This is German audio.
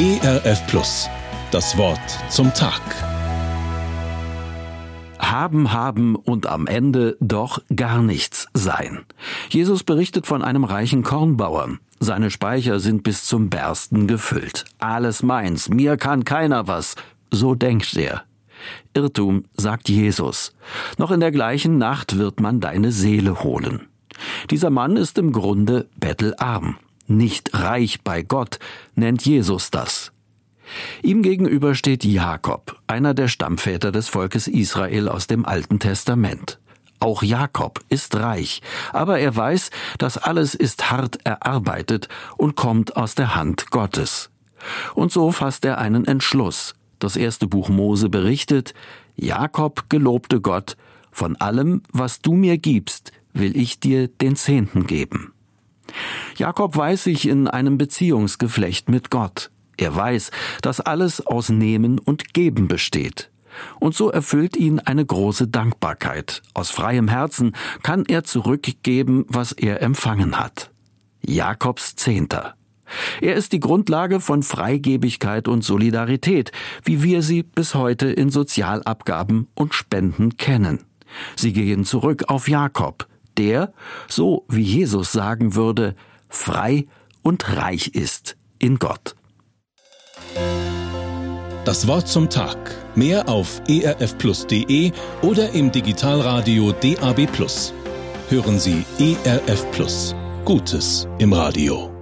ERF Plus. Das Wort zum Tag. Haben, haben und am Ende doch gar nichts sein. Jesus berichtet von einem reichen Kornbauern. Seine Speicher sind bis zum Bersten gefüllt. Alles meins, mir kann keiner was. So denkt er. Irrtum, sagt Jesus. Noch in der gleichen Nacht wird man deine Seele holen. Dieser Mann ist im Grunde bettelarm. Nicht reich bei Gott, nennt Jesus das. Ihm gegenüber steht Jakob, einer der Stammväter des Volkes Israel aus dem Alten Testament. Auch Jakob ist reich, aber er weiß, das alles ist hart erarbeitet und kommt aus der Hand Gottes. Und so fasst er einen Entschluss. Das erste Buch Mose berichtet, Jakob gelobte Gott, von allem, was du mir gibst, will ich dir den Zehnten geben. Jakob weiß sich in einem Beziehungsgeflecht mit Gott. Er weiß, dass alles aus Nehmen und Geben besteht. Und so erfüllt ihn eine große Dankbarkeit. Aus freiem Herzen kann er zurückgeben, was er empfangen hat. Jakobs Zehnter. Er ist die Grundlage von Freigebigkeit und Solidarität, wie wir sie bis heute in Sozialabgaben und Spenden kennen. Sie gehen zurück auf Jakob, der, so wie Jesus sagen würde, frei und reich ist in Gott. Das Wort zum Tag. Mehr auf erfplus.de oder im Digitalradio DAB+. Hören Sie ERF Plus. Gutes im Radio.